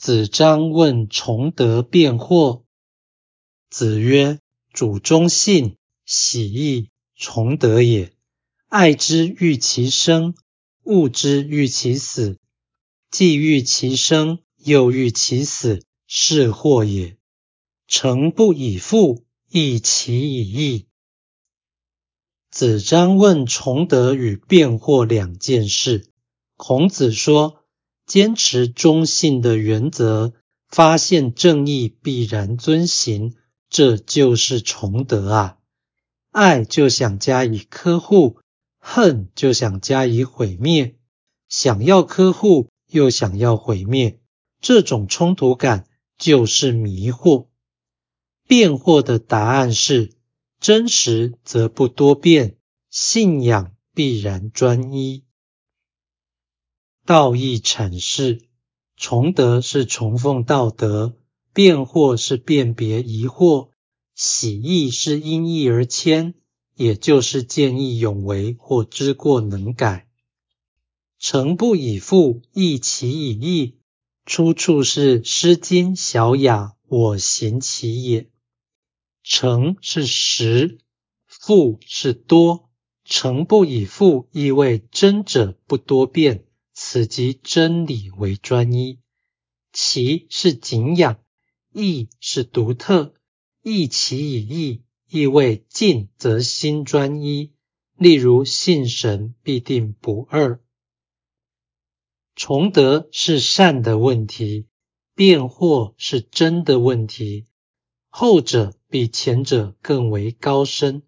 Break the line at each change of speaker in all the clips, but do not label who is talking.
子张问崇德辩惑。子曰：“主忠信，喜义，崇德也。爱之欲其生，恶之欲其死。既欲其生，又欲其死，是祸也。诚不以父，亦其以义。”子张问崇德与辩惑两件事。孔子说：“坚持中信的原则，发现正义必然遵行。”这就是崇德啊！爱就想加以呵护，恨就想加以毁灭。想要呵护又想要毁灭，这种冲突感就是迷惑。辩惑的答案是：真实则不多变，信仰必然专一。道义阐释：崇德是崇奉道德。辩惑是辨别疑惑，喜义是因义而迁，也就是见义勇为或知过能改。诚不以父，义其以义，出处是《诗经·小雅》，我行其也。诚是实，富是多。诚不以富，意味真者不多变，此即真理为专一。其是敬仰。义是独特，义其以义，意味尽则心专一。例如信神必定不二。崇德是善的问题，辩惑是真的问题。后者比前者更为高深，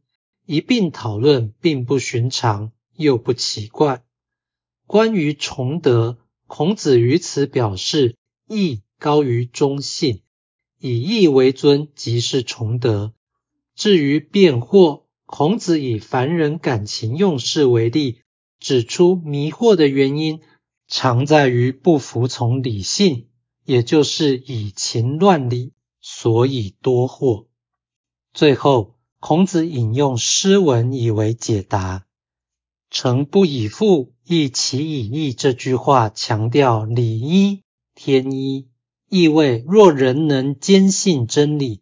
一并讨论并不寻常，又不奇怪。关于崇德，孔子于此表示义高于忠信。以义为尊，即是崇德。至于辩惑，孔子以凡人感情用事为例，指出迷惑的原因常在于不服从理性，也就是以情乱理，所以多惑。最后，孔子引用诗文以为解答：“诚不以父，亦其以义。”这句话强调礼一天一。意味若人能坚信真理，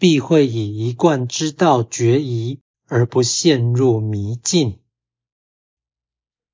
必会以一贯之道决疑，而不陷入迷境。